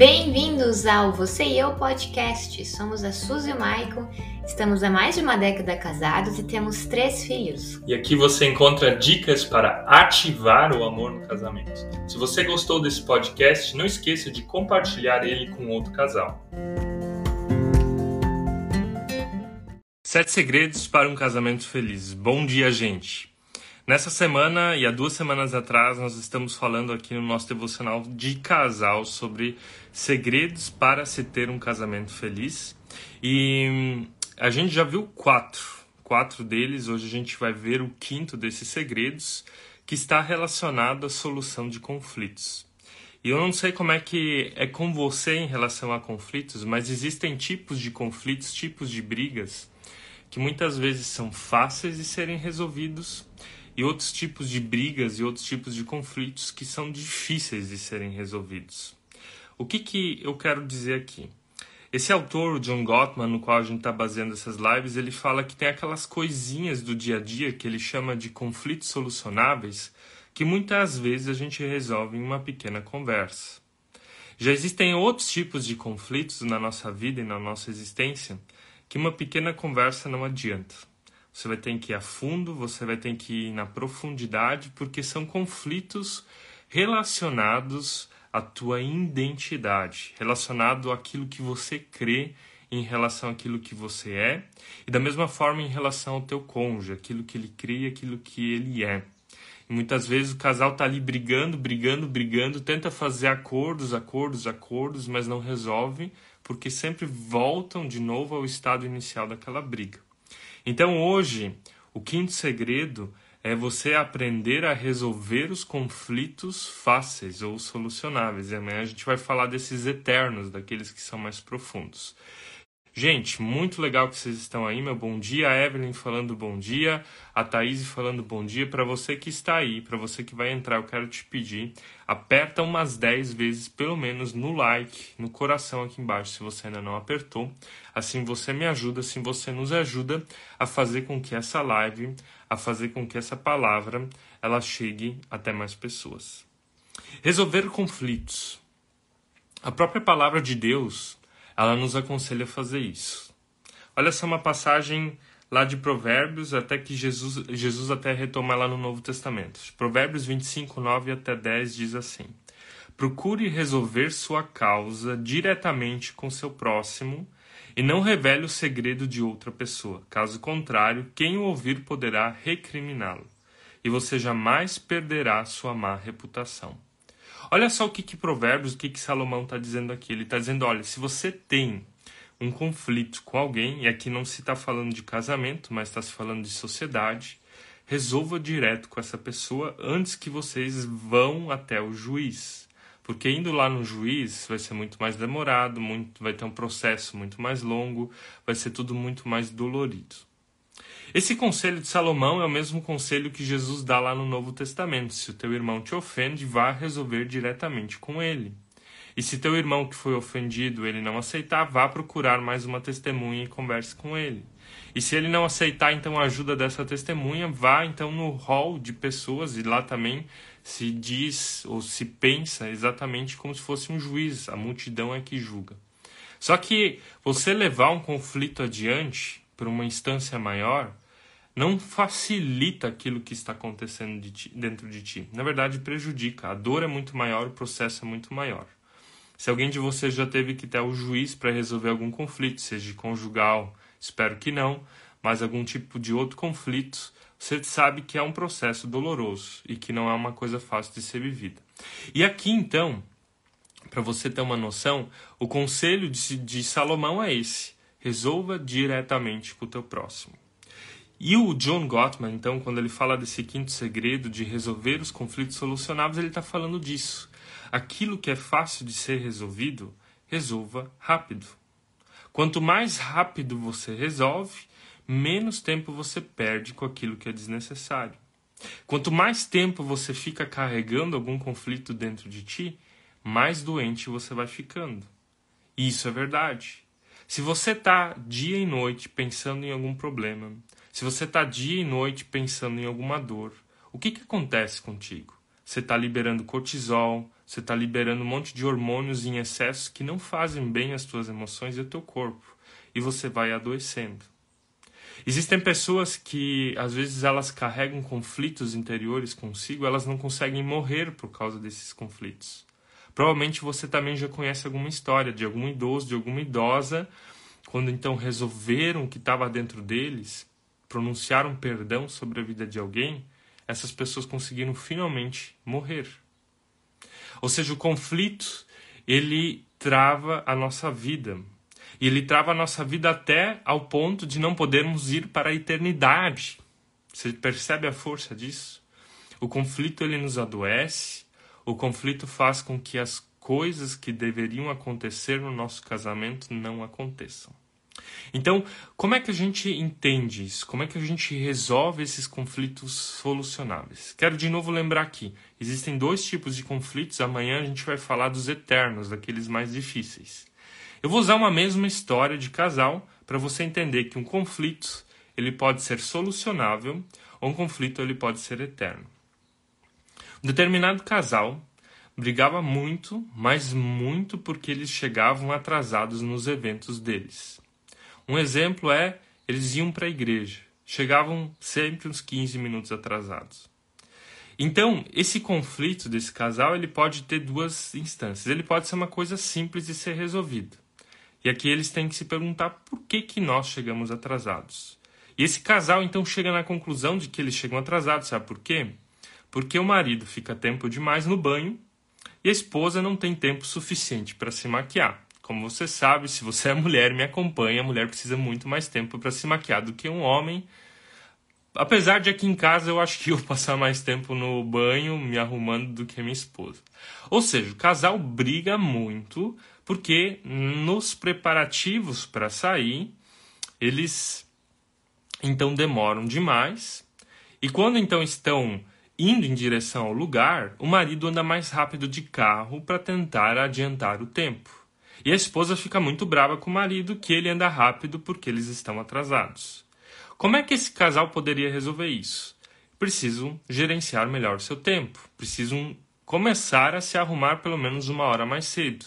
Bem-vindos ao Você e Eu Podcast. Somos a Suzy e o Maicon, estamos há mais de uma década casados e temos três filhos. E aqui você encontra dicas para ativar o amor no casamento. Se você gostou desse podcast, não esqueça de compartilhar ele com outro casal. Sete segredos para um casamento feliz. Bom dia, gente! Nessa semana e há duas semanas atrás, nós estamos falando aqui no nosso devocional de casal sobre segredos para se ter um casamento feliz. E hum, a gente já viu quatro, quatro deles. Hoje a gente vai ver o quinto desses segredos, que está relacionado à solução de conflitos. E eu não sei como é que é com você em relação a conflitos, mas existem tipos de conflitos, tipos de brigas que muitas vezes são fáceis de serem resolvidos e outros tipos de brigas e outros tipos de conflitos que são difíceis de serem resolvidos. O que, que eu quero dizer aqui? Esse autor, o John Gottman, no qual a gente está baseando essas lives, ele fala que tem aquelas coisinhas do dia a dia que ele chama de conflitos solucionáveis que muitas vezes a gente resolve em uma pequena conversa. Já existem outros tipos de conflitos na nossa vida e na nossa existência que uma pequena conversa não adianta. Você vai ter que ir a fundo, você vai ter que ir na profundidade, porque são conflitos relacionados à tua identidade, relacionado àquilo que você crê em relação àquilo que você é, e da mesma forma em relação ao teu cônjuge, aquilo que ele crê e aquilo que ele é. E muitas vezes o casal está ali brigando, brigando, brigando, tenta fazer acordos, acordos, acordos, mas não resolve, porque sempre voltam de novo ao estado inicial daquela briga. Então hoje, o quinto segredo é você aprender a resolver os conflitos fáceis ou solucionáveis. E amanhã a gente vai falar desses eternos, daqueles que são mais profundos. Gente, muito legal que vocês estão aí. Meu bom dia, a Evelyn falando bom dia, a Thaís falando bom dia. Para você que está aí, para você que vai entrar, eu quero te pedir, aperta umas 10 vezes, pelo menos, no like, no coração aqui embaixo, se você ainda não apertou. Assim você me ajuda, assim você nos ajuda a fazer com que essa live, a fazer com que essa palavra, ela chegue até mais pessoas. Resolver conflitos. A própria palavra de Deus ela nos aconselha a fazer isso. Olha só uma passagem lá de Provérbios, até que Jesus, Jesus até retoma lá no Novo Testamento. Provérbios 25, 9 até 10 diz assim: Procure resolver sua causa diretamente com seu próximo e não revele o segredo de outra pessoa. Caso contrário, quem o ouvir poderá recriminá-lo, e você jamais perderá sua má reputação. Olha só o que, que Provérbios, o que, que Salomão está dizendo aqui. Ele está dizendo: olha, se você tem um conflito com alguém, e aqui não se está falando de casamento, mas está se falando de sociedade, resolva direto com essa pessoa antes que vocês vão até o juiz. Porque indo lá no juiz vai ser muito mais demorado, muito, vai ter um processo muito mais longo, vai ser tudo muito mais dolorido. Esse conselho de Salomão é o mesmo conselho que Jesus dá lá no Novo Testamento. Se o teu irmão te ofende, vá resolver diretamente com ele. E se teu irmão que foi ofendido ele não aceitar, vá procurar mais uma testemunha e converse com ele. E se ele não aceitar então a ajuda dessa testemunha, vá então no hall de pessoas e lá também se diz ou se pensa exatamente como se fosse um juiz, a multidão é que julga. Só que você levar um conflito adiante para uma instância maior não facilita aquilo que está acontecendo de ti, dentro de ti. Na verdade, prejudica. A dor é muito maior, o processo é muito maior. Se alguém de vocês já teve que ter o juiz para resolver algum conflito, seja conjugal, espero que não, mas algum tipo de outro conflito, você sabe que é um processo doloroso e que não é uma coisa fácil de ser vivida. E aqui então, para você ter uma noção, o conselho de, de Salomão é esse: resolva diretamente com o teu próximo. E o John Gottman, então, quando ele fala desse quinto segredo de resolver os conflitos solucionáveis, ele está falando disso. Aquilo que é fácil de ser resolvido, resolva rápido. Quanto mais rápido você resolve, menos tempo você perde com aquilo que é desnecessário. Quanto mais tempo você fica carregando algum conflito dentro de ti, mais doente você vai ficando. E isso é verdade. Se você está dia e noite pensando em algum problema, se você está dia e noite pensando em alguma dor, o que, que acontece contigo? Você está liberando cortisol, você está liberando um monte de hormônios em excesso que não fazem bem às tuas emoções e ao teu corpo. E você vai adoecendo. Existem pessoas que, às vezes, elas carregam conflitos interiores consigo, elas não conseguem morrer por causa desses conflitos. Provavelmente você também já conhece alguma história de algum idoso, de alguma idosa, quando então resolveram o que estava dentro deles, pronunciaram perdão sobre a vida de alguém, essas pessoas conseguiram finalmente morrer. Ou seja, o conflito ele trava a nossa vida. E ele trava a nossa vida até ao ponto de não podermos ir para a eternidade. Você percebe a força disso? O conflito ele nos adoece, o conflito faz com que as coisas que deveriam acontecer no nosso casamento não aconteçam. Então, como é que a gente entende isso? Como é que a gente resolve esses conflitos solucionáveis? Quero de novo lembrar aqui: existem dois tipos de conflitos. Amanhã a gente vai falar dos eternos, daqueles mais difíceis. Eu vou usar uma mesma história de casal para você entender que um conflito ele pode ser solucionável ou um conflito ele pode ser eterno. Um determinado casal brigava muito, mas muito porque eles chegavam atrasados nos eventos deles. Um exemplo é eles iam para a igreja, chegavam sempre uns 15 minutos atrasados. Então, esse conflito desse casal, ele pode ter duas instâncias. Ele pode ser uma coisa simples de ser resolvida. E aqui eles têm que se perguntar por que que nós chegamos atrasados. E esse casal então chega na conclusão de que eles chegam atrasados, sabe por quê? Porque o marido fica tempo demais no banho e a esposa não tem tempo suficiente para se maquiar. Como você sabe, se você é mulher me acompanha, a mulher precisa muito mais tempo para se maquiar do que um homem. Apesar de aqui em casa eu acho que eu passar mais tempo no banho me arrumando do que minha esposa. Ou seja, o casal briga muito porque nos preparativos para sair eles então demoram demais e quando então estão indo em direção ao lugar, o marido anda mais rápido de carro para tentar adiantar o tempo. E a esposa fica muito brava com o marido que ele anda rápido porque eles estão atrasados. Como é que esse casal poderia resolver isso? Precisam gerenciar melhor o seu tempo, precisam começar a se arrumar pelo menos uma hora mais cedo.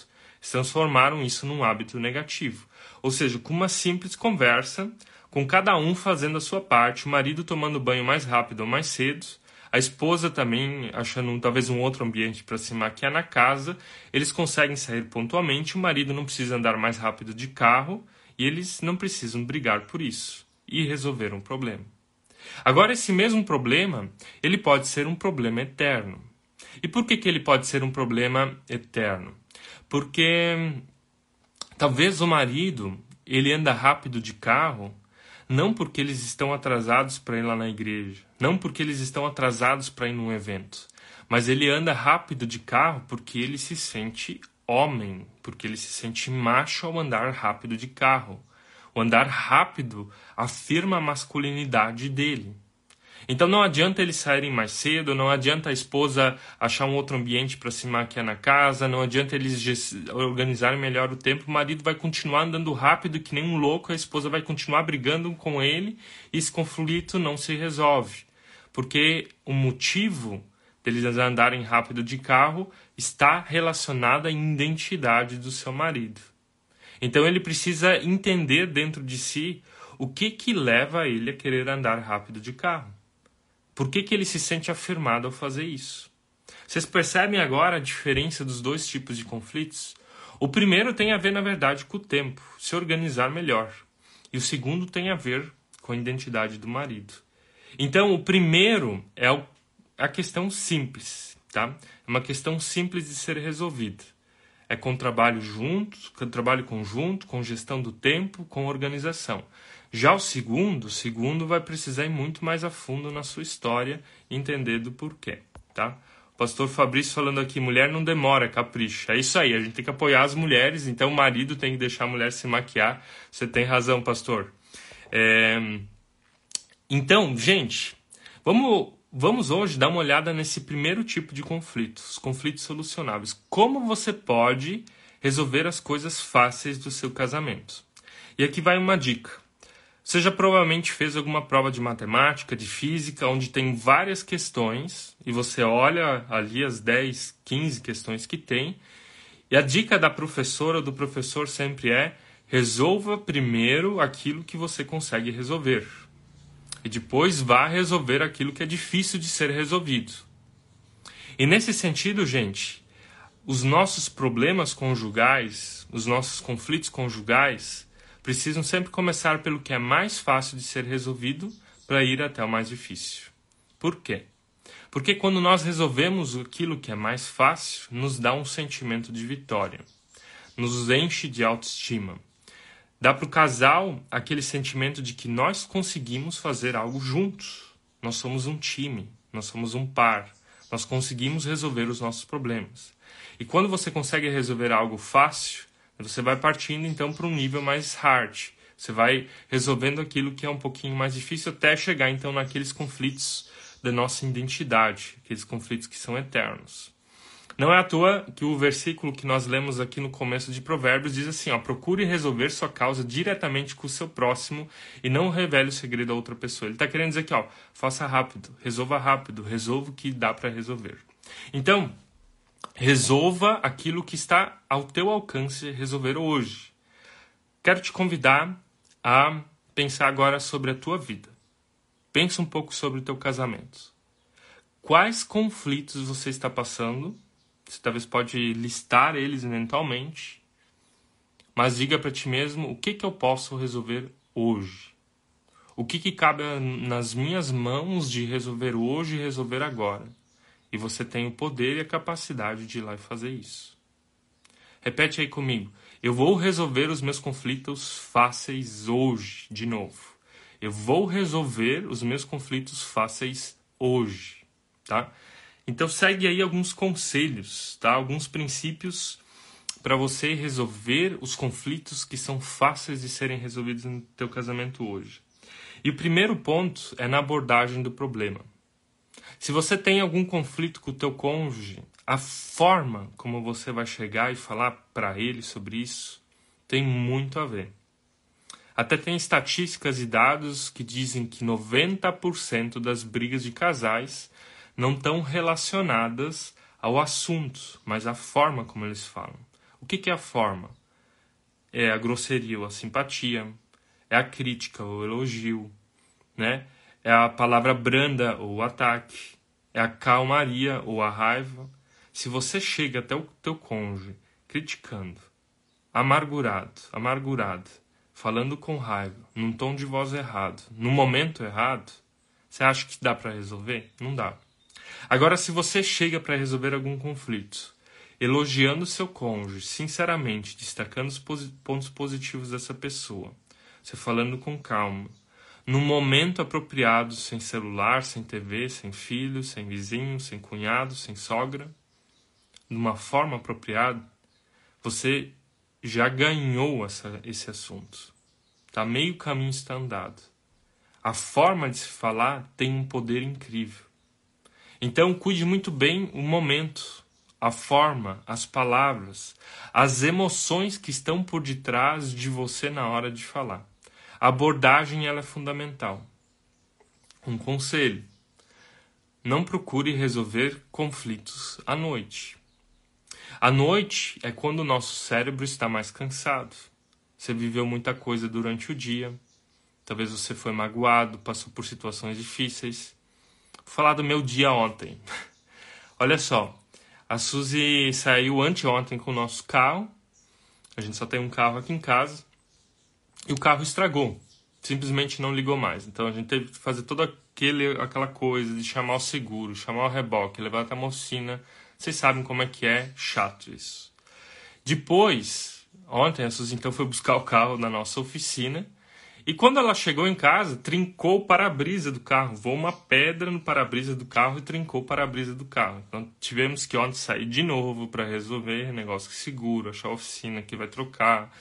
Transformaram isso num hábito negativo. Ou seja, com uma simples conversa, com cada um fazendo a sua parte, o marido tomando banho mais rápido ou mais cedo, a esposa também achando talvez um outro ambiente para se maquiar na casa, eles conseguem sair pontualmente, o marido não precisa andar mais rápido de carro e eles não precisam brigar por isso e resolver um problema. Agora esse mesmo problema, ele pode ser um problema eterno. E por que, que ele pode ser um problema eterno? Porque talvez o marido, ele anda rápido de carro não porque eles estão atrasados para ir lá na igreja, não porque eles estão atrasados para ir num evento, mas ele anda rápido de carro porque ele se sente homem, porque ele se sente macho ao andar rápido de carro. O andar rápido afirma a masculinidade dele. Então não adianta eles saírem mais cedo, não adianta a esposa achar um outro ambiente para se maquiar na casa, não adianta eles organizarem melhor o tempo, o marido vai continuar andando rápido que nem um louco, a esposa vai continuar brigando com ele e esse conflito não se resolve. Porque o motivo deles andarem rápido de carro está relacionado à identidade do seu marido. Então ele precisa entender dentro de si o que que leva ele a querer andar rápido de carro. Por que, que ele se sente afirmado ao fazer isso? Vocês percebem agora a diferença dos dois tipos de conflitos? O primeiro tem a ver, na verdade, com o tempo, se organizar melhor. E o segundo tem a ver com a identidade do marido. Então, o primeiro é a questão simples, tá? É uma questão simples de ser resolvida. É com trabalho junto, com trabalho conjunto, com gestão do tempo, com organização. Já o segundo, o segundo vai precisar ir muito mais a fundo na sua história e entender do porquê, tá? O pastor Fabrício falando aqui, mulher não demora, capricha. É isso aí, a gente tem que apoiar as mulheres, então o marido tem que deixar a mulher se maquiar. Você tem razão, pastor. É... Então, gente, vamos, vamos hoje dar uma olhada nesse primeiro tipo de conflitos, os conflitos solucionáveis. Como você pode resolver as coisas fáceis do seu casamento. E aqui vai uma dica. Você já provavelmente fez alguma prova de matemática, de física, onde tem várias questões e você olha ali as 10, 15 questões que tem. E a dica da professora ou do professor sempre é: resolva primeiro aquilo que você consegue resolver. E depois vá resolver aquilo que é difícil de ser resolvido. E nesse sentido, gente, os nossos problemas conjugais, os nossos conflitos conjugais, precisam sempre começar pelo que é mais fácil de ser resolvido para ir até o mais difícil. Por quê? Porque quando nós resolvemos aquilo que é mais fácil, nos dá um sentimento de vitória, nos enche de autoestima. Dá para o casal aquele sentimento de que nós conseguimos fazer algo juntos. Nós somos um time, nós somos um par, nós conseguimos resolver os nossos problemas. E quando você consegue resolver algo fácil, você vai partindo então para um nível mais hard. Você vai resolvendo aquilo que é um pouquinho mais difícil até chegar então naqueles conflitos da nossa identidade, aqueles conflitos que são eternos. Não é à toa que o versículo que nós lemos aqui no começo de Provérbios diz assim: ó, procure resolver sua causa diretamente com o seu próximo e não revele o segredo a outra pessoa. Ele está querendo dizer que ó, faça rápido, resolva rápido, resolva o que dá para resolver. Então, Resolva aquilo que está ao teu alcance resolver hoje. Quero te convidar a pensar agora sobre a tua vida. Pensa um pouco sobre o teu casamento. Quais conflitos você está passando? Você talvez pode listar eles mentalmente, mas diga para ti mesmo o que, que eu posso resolver hoje. O que, que cabe nas minhas mãos de resolver hoje e resolver agora e você tem o poder e a capacidade de ir lá e fazer isso. Repete aí comigo. Eu vou resolver os meus conflitos fáceis hoje, de novo. Eu vou resolver os meus conflitos fáceis hoje, tá? Então segue aí alguns conselhos, tá? Alguns princípios para você resolver os conflitos que são fáceis de serem resolvidos no teu casamento hoje. E o primeiro ponto é na abordagem do problema. Se você tem algum conflito com o teu cônjuge, a forma como você vai chegar e falar para ele sobre isso tem muito a ver. Até tem estatísticas e dados que dizem que 90% das brigas de casais não estão relacionadas ao assunto, mas à forma como eles falam. O que, que é a forma? É a grosseria ou a simpatia, é a crítica ou o elogio, né? É a palavra branda ou ataque, é a calmaria ou a raiva. Se você chega até o teu cônjuge criticando, amargurado, amargurado, falando com raiva, num tom de voz errado, no momento errado, você acha que dá para resolver? Não dá. Agora, se você chega para resolver algum conflito, elogiando seu cônjuge, sinceramente, destacando os pontos positivos dessa pessoa, você falando com calma, no momento apropriado, sem celular, sem TV, sem filho, sem vizinho, sem cunhado, sem sogra, numa forma apropriada, você já ganhou essa, esse assunto. Tá meio caminho está andado. A forma de se falar tem um poder incrível. Então cuide muito bem o momento, a forma, as palavras, as emoções que estão por detrás de você na hora de falar. A abordagem ela é fundamental. Um conselho: não procure resolver conflitos à noite. À noite é quando o nosso cérebro está mais cansado. Você viveu muita coisa durante o dia. Talvez você foi magoado, passou por situações difíceis. Vou falar do meu dia ontem. Olha só, a Suzy saiu anteontem com o nosso carro. A gente só tem um carro aqui em casa e o carro estragou. Simplesmente não ligou mais. Então a gente teve que fazer toda aquele, aquela coisa de chamar o seguro, chamar o reboque, levar até a mocina. Vocês sabem como é que é chato isso. Depois, ontem a Suzy então foi buscar o carro na nossa oficina. E quando ela chegou em casa, trincou o para-brisa do carro. Voou uma pedra no para-brisa do carro e trincou o para-brisa do carro. Então tivemos que ontem sair de novo para resolver negócio de seguro, achar a oficina que vai trocar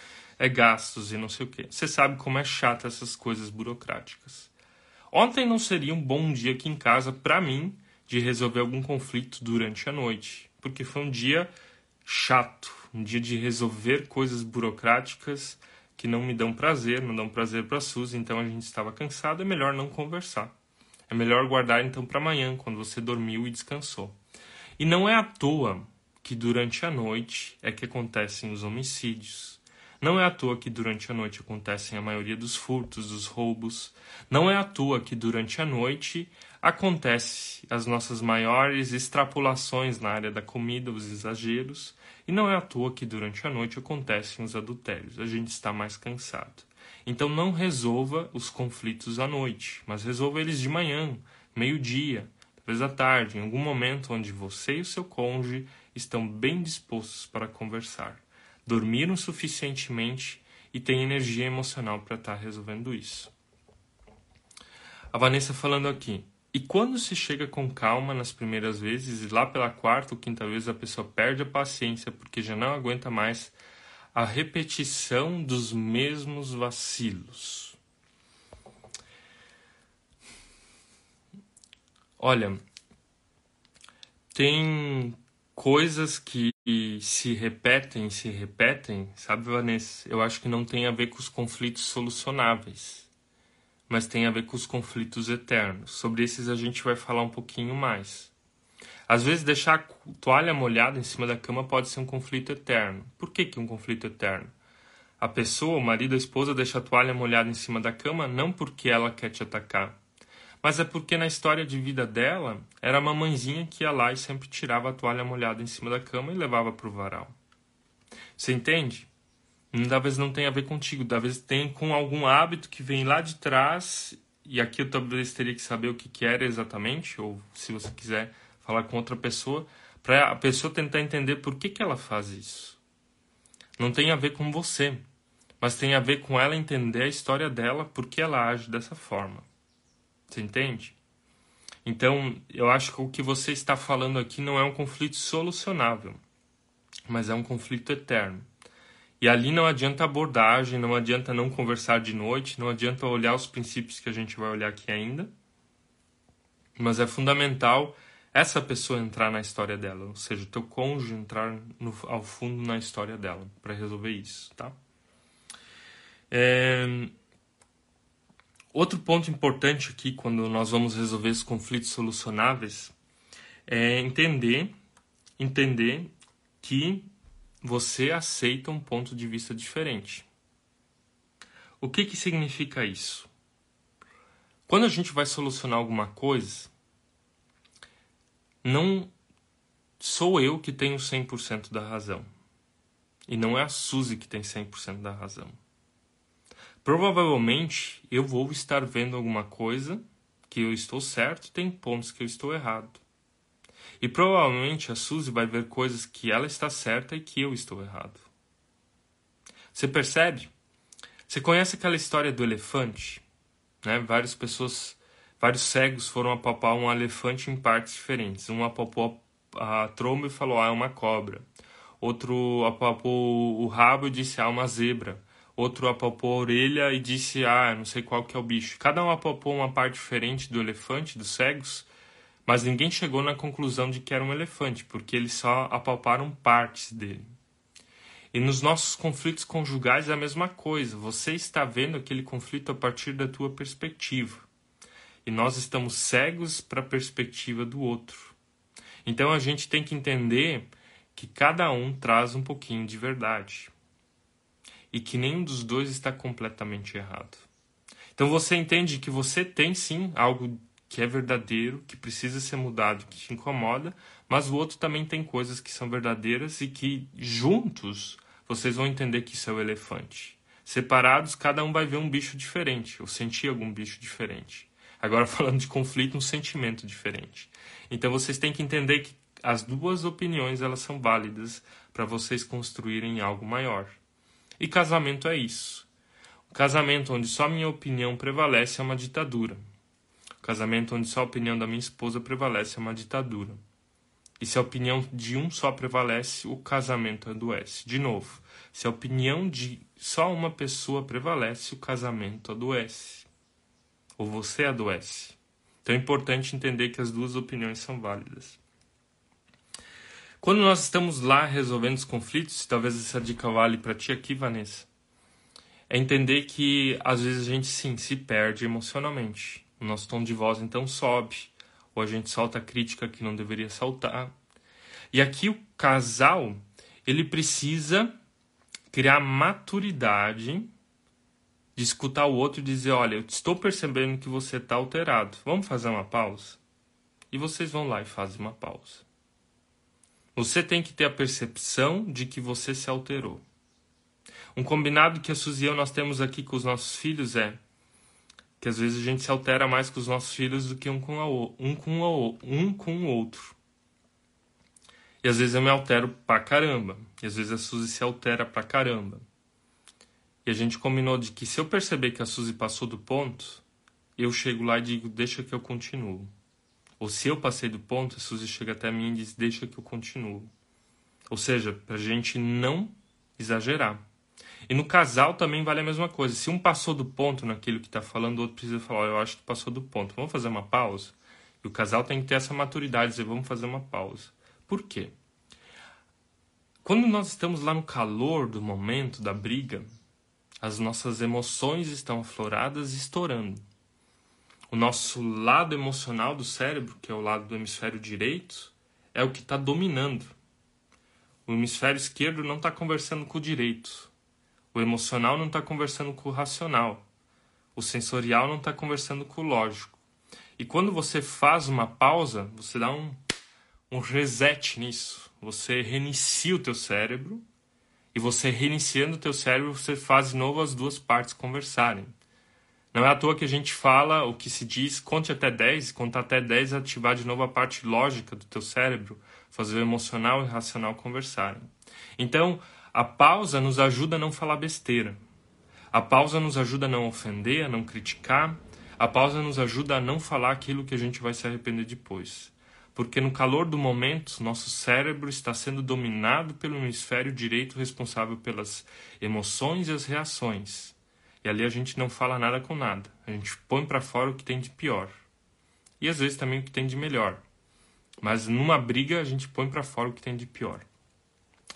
é gastos e não sei o quê. Você sabe como é chata essas coisas burocráticas. Ontem não seria um bom dia aqui em casa para mim de resolver algum conflito durante a noite, porque foi um dia chato, um dia de resolver coisas burocráticas que não me dão prazer, não dão prazer para a Suzy, então a gente estava cansado, é melhor não conversar. É melhor guardar então para amanhã, quando você dormiu e descansou. E não é à toa que durante a noite é que acontecem os homicídios. Não é à toa que durante a noite acontecem a maioria dos furtos, dos roubos. Não é à toa que durante a noite acontece as nossas maiores extrapolações na área da comida, os exageros. E não é à toa que durante a noite acontecem os adultérios. A gente está mais cansado. Então não resolva os conflitos à noite, mas resolva eles de manhã, meio-dia, talvez à tarde, em algum momento onde você e o seu cônjuge estão bem dispostos para conversar, dormiram suficientemente e têm energia emocional para estar resolvendo isso. A Vanessa falando aqui. E quando se chega com calma nas primeiras vezes, e lá pela quarta ou quinta vez a pessoa perde a paciência porque já não aguenta mais a repetição dos mesmos vacilos. Olha, tem coisas que se repetem, se repetem, sabe, Vanessa? Eu acho que não tem a ver com os conflitos solucionáveis, mas tem a ver com os conflitos eternos. Sobre esses a gente vai falar um pouquinho mais. Às vezes, deixar a toalha molhada em cima da cama pode ser um conflito eterno. Por que, que um conflito eterno? A pessoa, o marido, a esposa, deixa a toalha molhada em cima da cama não porque ela quer te atacar, mas é porque na história de vida dela era a mamãezinha que ia lá e sempre tirava a toalha molhada em cima da cama e levava para o varal. Você entende? Talvez não tenha a ver contigo, talvez tenha com algum hábito que vem lá de trás, e aqui eu talvez teria que saber o que, que era exatamente, ou se você quiser falar com outra pessoa, para a pessoa tentar entender por que, que ela faz isso. Não tem a ver com você, mas tem a ver com ela entender a história dela, por que ela age dessa forma. Você entende? Então, eu acho que o que você está falando aqui não é um conflito solucionável, mas é um conflito eterno. E ali não adianta abordagem, não adianta não conversar de noite, não adianta olhar os princípios que a gente vai olhar aqui ainda, mas é fundamental essa pessoa entrar na história dela, ou seja, o teu cônjuge entrar no, ao fundo na história dela para resolver isso, tá? É... Outro ponto importante aqui quando nós vamos resolver esses conflitos solucionáveis é entender, entender que você aceita um ponto de vista diferente. O que que significa isso? Quando a gente vai solucionar alguma coisa, não sou eu que tenho 100% da razão. E não é a Suzy que tem 100% da razão. Provavelmente eu vou estar vendo alguma coisa que eu estou certo e tem pontos que eu estou errado. E provavelmente a Suzy vai ver coisas que ela está certa e que eu estou errado. Você percebe? Você conhece aquela história do elefante? Né? Várias pessoas vários cegos foram apalpar um elefante em partes diferentes. Um apalpou a tromba e falou, ah, é uma cobra. Outro apalpou o rabo e disse, ah, é uma zebra. Outro apalpou a orelha e disse, ah, não sei qual que é o bicho. Cada um apalpou uma parte diferente do elefante, dos cegos, mas ninguém chegou na conclusão de que era um elefante, porque eles só apalparam partes dele. E nos nossos conflitos conjugais é a mesma coisa. Você está vendo aquele conflito a partir da tua perspectiva e nós estamos cegos para a perspectiva do outro. Então a gente tem que entender que cada um traz um pouquinho de verdade e que nenhum dos dois está completamente errado. Então você entende que você tem sim algo que é verdadeiro, que precisa ser mudado, que te incomoda, mas o outro também tem coisas que são verdadeiras e que juntos vocês vão entender que isso é o elefante. Separados, cada um vai ver um bicho diferente, ou sentir algum bicho diferente. Agora falando de conflito, um sentimento diferente. Então vocês têm que entender que as duas opiniões elas são válidas para vocês construírem algo maior. E casamento é isso. Casamento onde só minha opinião prevalece é uma ditadura. Casamento onde só a opinião da minha esposa prevalece é uma ditadura. E se a opinião de um só prevalece, o casamento adoece. De novo, se a opinião de só uma pessoa prevalece, o casamento adoece ou você adoece. Então é importante entender que as duas opiniões são válidas. Quando nós estamos lá resolvendo os conflitos, talvez essa dica vale para ti aqui, Vanessa. é entender que às vezes a gente sim se perde emocionalmente. O nosso tom de voz então sobe, ou a gente solta crítica que não deveria saltar. E aqui o casal, ele precisa criar maturidade de escutar o outro e dizer: Olha, eu estou percebendo que você está alterado. Vamos fazer uma pausa? E vocês vão lá e fazem uma pausa. Você tem que ter a percepção de que você se alterou. Um combinado que a Suzy e eu nós temos aqui com os nossos filhos é que às vezes a gente se altera mais com os nossos filhos do que um com, a, um com, a, um com o outro. E às vezes eu me altero pra caramba. E às vezes a Suzy se altera pra caramba. E a gente combinou de que se eu perceber que a Suzy passou do ponto, eu chego lá e digo, deixa que eu continuo. Ou se eu passei do ponto, a Suzy chega até mim e diz, deixa que eu continuo. Ou seja, pra gente não exagerar. E no casal também vale a mesma coisa. Se um passou do ponto naquilo que está falando, o outro precisa falar, oh, eu acho que passou do ponto. Vamos fazer uma pausa? E o casal tem que ter essa maturidade, dizer, vamos fazer uma pausa. Por quê? Quando nós estamos lá no calor do momento da briga, as nossas emoções estão afloradas e estourando. O nosso lado emocional do cérebro, que é o lado do hemisfério direito, é o que está dominando. O hemisfério esquerdo não está conversando com o direito. O emocional não está conversando com o racional. O sensorial não está conversando com o lógico. E quando você faz uma pausa, você dá um, um reset nisso. Você reinicia o teu cérebro e você reiniciando o teu cérebro, você faz de novo as duas partes conversarem. Não é à toa que a gente fala, o que se diz, conte até 10, contar até 10 é ativar de novo a parte lógica do teu cérebro, fazer o emocional e o racional conversarem. Então, a pausa nos ajuda a não falar besteira. A pausa nos ajuda a não ofender, a não criticar. A pausa nos ajuda a não falar aquilo que a gente vai se arrepender depois porque no calor do momento, nosso cérebro está sendo dominado pelo hemisfério direito responsável pelas emoções e as reações. E ali a gente não fala nada com nada. A gente põe para fora o que tem de pior. E às vezes também o que tem de melhor. Mas numa briga a gente põe para fora o que tem de pior.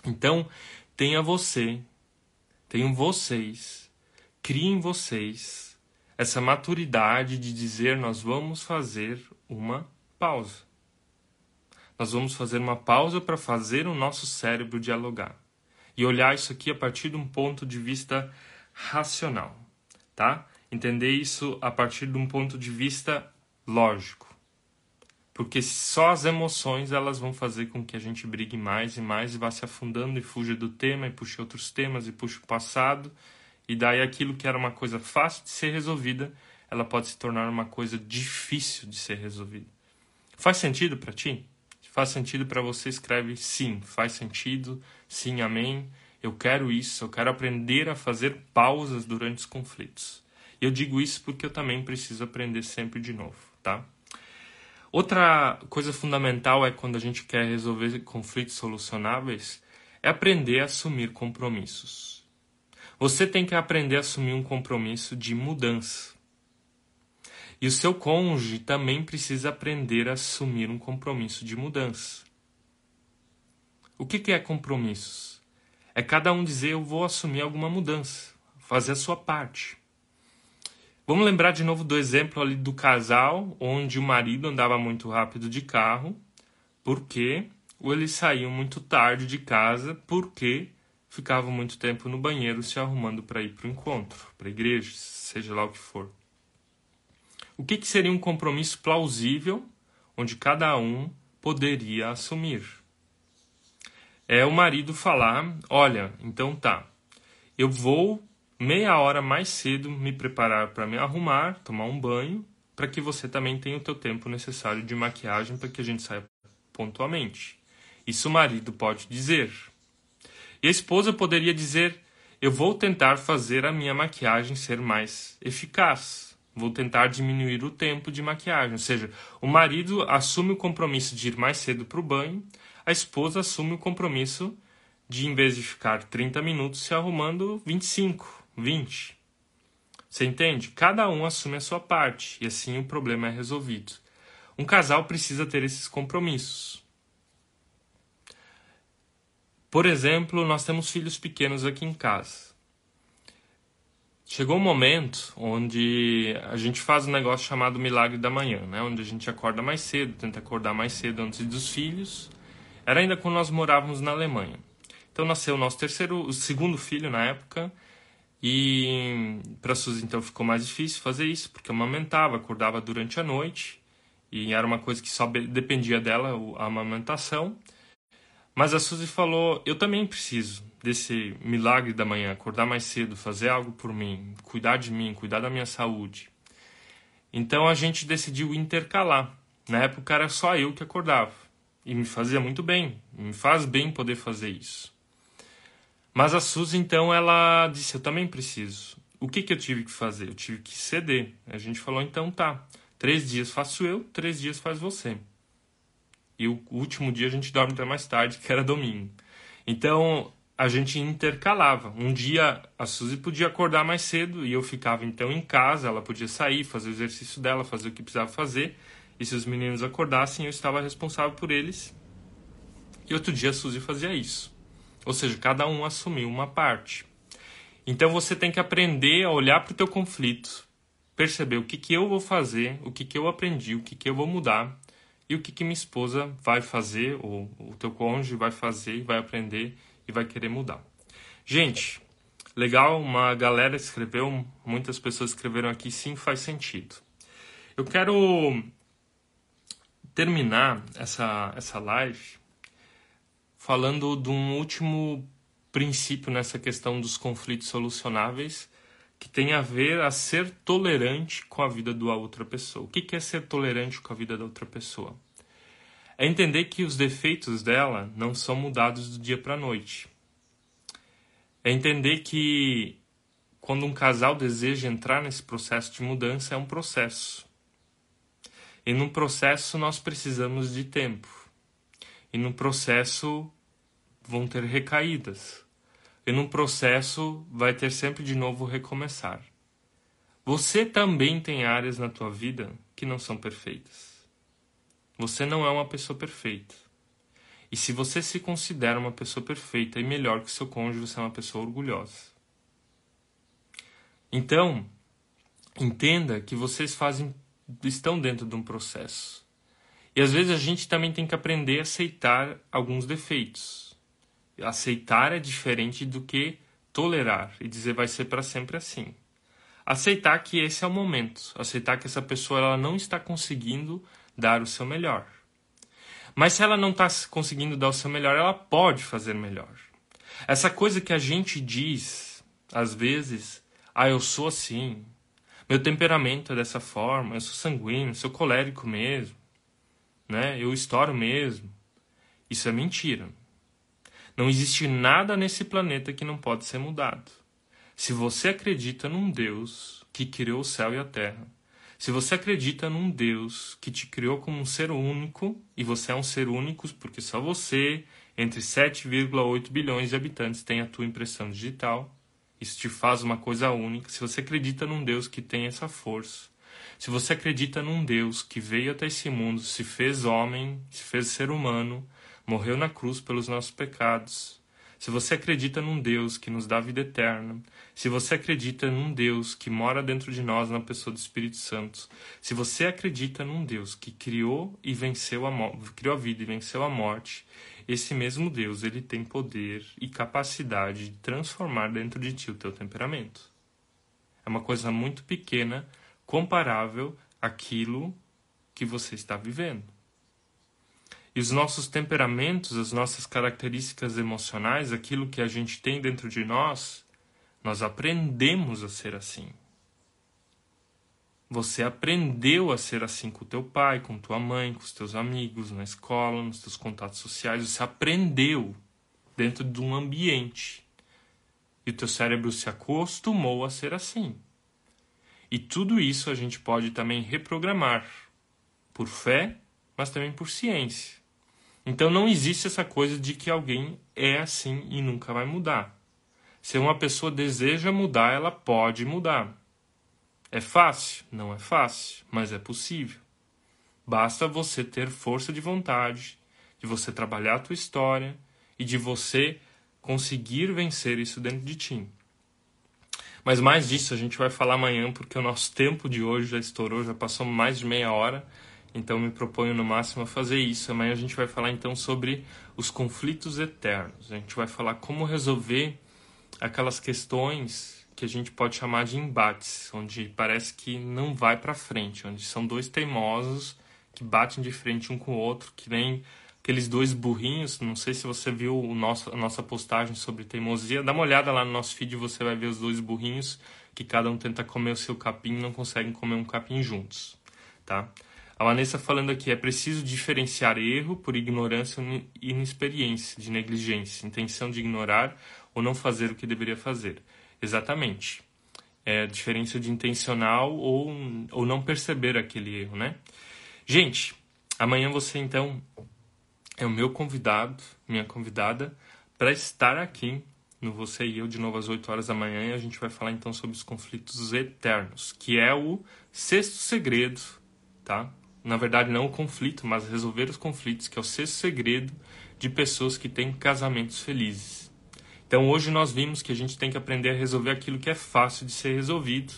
Então, tenha você, tenham vocês, criem vocês essa maturidade de dizer nós vamos fazer uma pausa nós vamos fazer uma pausa para fazer o nosso cérebro dialogar e olhar isso aqui a partir de um ponto de vista racional, tá? Entender isso a partir de um ponto de vista lógico. Porque só as emoções elas vão fazer com que a gente brigue mais e mais e vá se afundando e fuja do tema e puxe outros temas e puxe o passado e daí aquilo que era uma coisa fácil de ser resolvida, ela pode se tornar uma coisa difícil de ser resolvida. Faz sentido para ti? Faz sentido para você? Escreve sim. Faz sentido? Sim, amém. Eu quero isso. Eu quero aprender a fazer pausas durante os conflitos. Eu digo isso porque eu também preciso aprender sempre de novo, tá? Outra coisa fundamental é quando a gente quer resolver conflitos solucionáveis, é aprender a assumir compromissos. Você tem que aprender a assumir um compromisso de mudança. E o seu cônjuge também precisa aprender a assumir um compromisso de mudança. O que, é compromissos? É cada um dizer eu vou assumir alguma mudança, fazer a sua parte. Vamos lembrar de novo do exemplo ali do casal, onde o marido andava muito rápido de carro, porque ou eles saíam muito tarde de casa, porque ficavam muito tempo no banheiro se arrumando para ir para o encontro, para a igreja, seja lá o que for. O que, que seria um compromisso plausível onde cada um poderia assumir? É o marido falar: olha, então tá, eu vou meia hora mais cedo me preparar para me arrumar, tomar um banho, para que você também tenha o teu tempo necessário de maquiagem para que a gente saia pontualmente. Isso o marido pode dizer. E a esposa poderia dizer: eu vou tentar fazer a minha maquiagem ser mais eficaz vou tentar diminuir o tempo de maquiagem. Ou seja, o marido assume o compromisso de ir mais cedo para o banho, a esposa assume o compromisso de, em vez de ficar 30 minutos se arrumando, 25, 20. Você entende? Cada um assume a sua parte e assim o problema é resolvido. Um casal precisa ter esses compromissos. Por exemplo, nós temos filhos pequenos aqui em casa. chegou um momento onde a gente faz um negócio chamado milagre da manhã, né? Onde a gente acorda mais cedo, tenta acordar mais cedo antes dos filhos. Era ainda quando nós morávamos na Alemanha. Então nasceu o nosso terceiro, o segundo filho na época. E para Suzy então ficou mais difícil fazer isso, porque eu amamentava, acordava durante a noite e era uma coisa que só dependia dela, a amamentação. Mas a Suzy falou: Eu também preciso desse milagre da manhã, acordar mais cedo, fazer algo por mim, cuidar de mim, cuidar da minha saúde. Então a gente decidiu intercalar. Na época era só eu que acordava. E me fazia muito bem, me faz bem poder fazer isso. Mas a Suzy, então, ela disse: Eu também preciso. O que, que eu tive que fazer? Eu tive que ceder. A gente falou: Então tá, três dias faço eu, três dias faz você. E o último dia a gente dorme até mais tarde, que era domingo. Então a gente intercalava. Um dia a Suzy podia acordar mais cedo e eu ficava então em casa, ela podia sair, fazer o exercício dela, fazer o que precisava fazer. E se os meninos acordassem, eu estava responsável por eles. E outro dia a Suzy fazia isso. Ou seja, cada um assumiu uma parte. Então você tem que aprender a olhar para o teu conflito, perceber o que, que eu vou fazer, o que, que eu aprendi, o que, que eu vou mudar e o que, que minha esposa vai fazer, ou o teu cônjuge vai fazer vai aprender e vai querer mudar. Gente, legal, uma galera escreveu, muitas pessoas escreveram aqui, sim, faz sentido. Eu quero terminar essa, essa live falando de um último princípio nessa questão dos conflitos solucionáveis que tem a ver a ser tolerante com a vida da outra pessoa. O que é ser tolerante com a vida da outra pessoa? É entender que os defeitos dela não são mudados do dia para a noite. É entender que quando um casal deseja entrar nesse processo de mudança, é um processo. E num processo nós precisamos de tempo. E no processo vão ter recaídas. E num processo vai ter sempre de novo recomeçar. Você também tem áreas na tua vida que não são perfeitas. Você não é uma pessoa perfeita. E se você se considera uma pessoa perfeita e melhor que seu cônjuge, você é uma pessoa orgulhosa. Então, entenda que vocês fazem estão dentro de um processo. E às vezes a gente também tem que aprender a aceitar alguns defeitos. Aceitar é diferente do que tolerar e dizer vai ser para sempre assim. Aceitar que esse é o momento, aceitar que essa pessoa ela não está conseguindo dar o seu melhor. Mas se ela não está conseguindo dar o seu melhor, ela pode fazer melhor. Essa coisa que a gente diz, às vezes, ah, eu sou assim, meu temperamento é dessa forma, eu sou sanguíneo, sou colérico mesmo, né? Eu estouro mesmo. Isso é mentira. Não existe nada nesse planeta que não pode ser mudado. Se você acredita num Deus que criou o céu e a terra, se você acredita num Deus que te criou como um ser único, e você é um ser único porque só você, entre 7,8 bilhões de habitantes, tem a tua impressão digital, isso te faz uma coisa única. Se você acredita num Deus que tem essa força, se você acredita num Deus que veio até esse mundo, se fez homem, se fez ser humano, morreu na cruz pelos nossos pecados, se você acredita num Deus que nos dá vida eterna, se você acredita num Deus que mora dentro de nós na pessoa do Espírito Santo, se você acredita num Deus que criou e venceu a criou a vida e venceu a morte, esse mesmo Deus, ele tem poder e capacidade de transformar dentro de ti o teu temperamento. É uma coisa muito pequena, comparável àquilo que você está vivendo. E os nossos temperamentos, as nossas características emocionais, aquilo que a gente tem dentro de nós, nós aprendemos a ser assim. Você aprendeu a ser assim com teu pai, com tua mãe, com os teus amigos, na escola, nos teus contatos sociais. Você aprendeu dentro de um ambiente. E o teu cérebro se acostumou a ser assim. E tudo isso a gente pode também reprogramar por fé, mas também por ciência. Então não existe essa coisa de que alguém é assim e nunca vai mudar. Se uma pessoa deseja mudar, ela pode mudar. É fácil? Não é fácil, mas é possível. Basta você ter força de vontade, de você trabalhar a tua história e de você conseguir vencer isso dentro de ti. Mas mais disso a gente vai falar amanhã, porque o nosso tempo de hoje já estourou, já passou mais de meia hora. Então me proponho no máximo a fazer isso. Amanhã a gente vai falar então sobre os conflitos eternos. A gente vai falar como resolver aquelas questões que a gente pode chamar de embates, onde parece que não vai para frente, onde são dois teimosos que batem de frente um com o outro, que nem aqueles dois burrinhos. Não sei se você viu o nosso, a nossa postagem sobre teimosia. Dá uma olhada lá no nosso feed, você vai ver os dois burrinhos que cada um tenta comer o seu capim e não conseguem comer um capim juntos, tá? A Vanessa falando aqui, é preciso diferenciar erro por ignorância e inexperiência, de negligência, intenção de ignorar ou não fazer o que deveria fazer. Exatamente. É a diferença de intencional ou, ou não perceber aquele erro, né? Gente, amanhã você então é o meu convidado, minha convidada, para estar aqui no Você e Eu de novo às 8 horas da manhã e a gente vai falar então sobre os conflitos eternos, que é o sexto segredo, tá? Na verdade, não o conflito, mas resolver os conflitos, que é o sexto segredo de pessoas que têm casamentos felizes. Então, hoje nós vimos que a gente tem que aprender a resolver aquilo que é fácil de ser resolvido,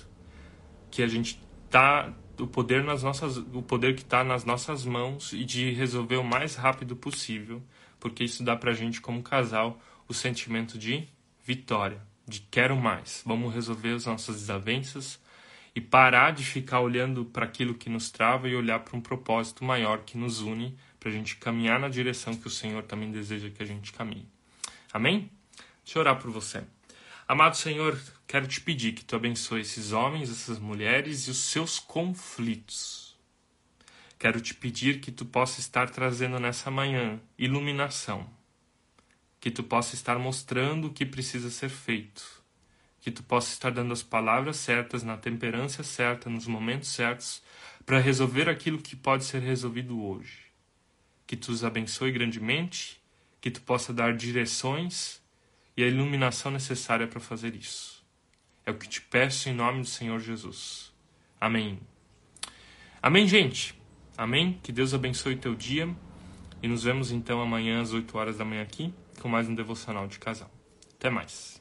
que a gente tá o poder nas nossas o poder que está nas nossas mãos e de resolver o mais rápido possível, porque isso dá para a gente como casal o sentimento de vitória, de quero mais, vamos resolver as nossas desavenças e parar de ficar olhando para aquilo que nos trava e olhar para um propósito maior que nos une para a gente caminhar na direção que o Senhor também deseja que a gente caminhe. Amém? Deixa eu orar por você. Amado Senhor, quero te pedir que tu abençoe esses homens, essas mulheres e os seus conflitos. Quero te pedir que tu possa estar trazendo nessa manhã iluminação, que tu possa estar mostrando o que precisa ser feito, que tu possa estar dando as palavras certas, na temperança certa, nos momentos certos, para resolver aquilo que pode ser resolvido hoje. Que tu os abençoe grandemente, que tu possa dar direções e a iluminação necessária para fazer isso. É o que te peço em nome do Senhor Jesus. Amém. Amém, gente. Amém. Que Deus abençoe o teu dia. E nos vemos então amanhã às 8 horas da manhã aqui com mais um devocional de casal. Até mais.